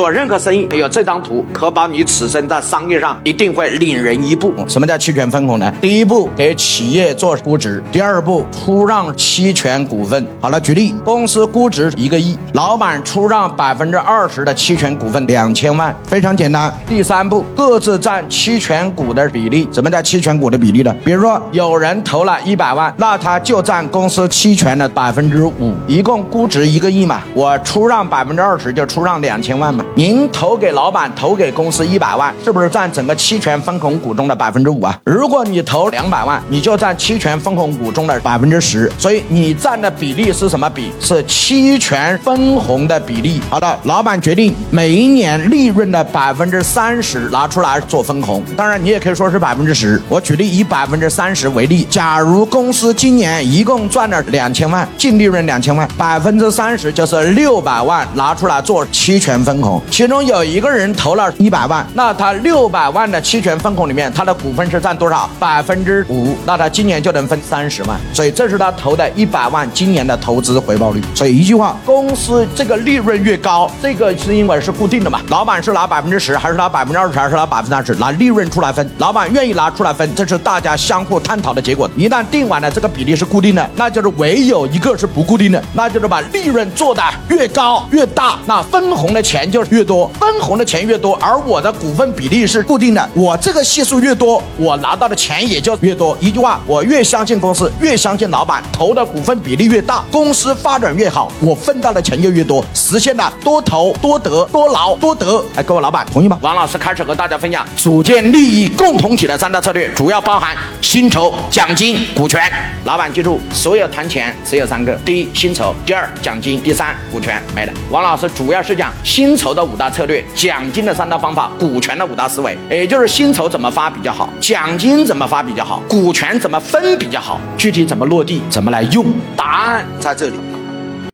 做任何生意，有这张图，可保你此生在商业上一定会领人一步。什么叫期权分红呢？第一步给企业做估值，第二步出让期权股份。好了，举例，公司估值一个亿，老板出让百分之二十的期权股份两千万，非常简单。第三步，各自占期权股的比例。什么叫期权股的比例呢？比如说有人投了一百万，那他就占公司期权的百分之五，一共估值一个亿嘛，我出让百分之二十就出让两千万嘛。您投给老板，投给公司一百万，是不是占整个期权分红股中的百分之五啊？如果你投两百万，你就占期权分红股中的百分之十，所以你占的比例是什么比？是期权分红的比例。好的，老板决定每一年利润的百分之三十拿出来做分红，当然你也可以说是百分之十。我举例以百分之三十为例，假如公司今年一共赚了两千万，净利润两千万，百分之三十就是六百万拿出来做期权分红。其中有一个人投了一百万，那他六百万的期权分红里面，他的股份是占多少？百分之五，那他今年就能分三十万，所以这是他投的一百万今年的投资回报率。所以一句话，公司这个利润越高，这个是因为是固定的嘛，老板是拿百分之十，还是拿百分之二十，还是拿百分之三十，拿利润出来分，老板愿意拿出来分，这是大家相互探讨的结果。一旦定完了这个比例是固定的，那就是唯有一个是不固定的，那就是把利润做的越高越大，那分红的钱就是越。多分红的钱越多，而我的股份比例是固定的，我这个系数越多，我拿到的钱也就越多。一句话，我越相信公司，越相信老板，投的股份比例越大，公司发展越好，我分到的钱就越多，实现了多投多得多劳多得。哎，各位老板同意吗？王老师开始和大家分享组建利益共同体的三大策略，主要包含薪酬、奖金、股权。老板记住，所有谈钱只有三个：第一，薪酬；第二，奖金；第三，股权。没了。王老师主要是讲薪酬的五。大策略，奖金的三大方法，股权的五大思维，也就是薪酬怎么发比较好，奖金怎么发比较好，股权怎么分比较好，具体怎么落地，怎么来用，答案在这里。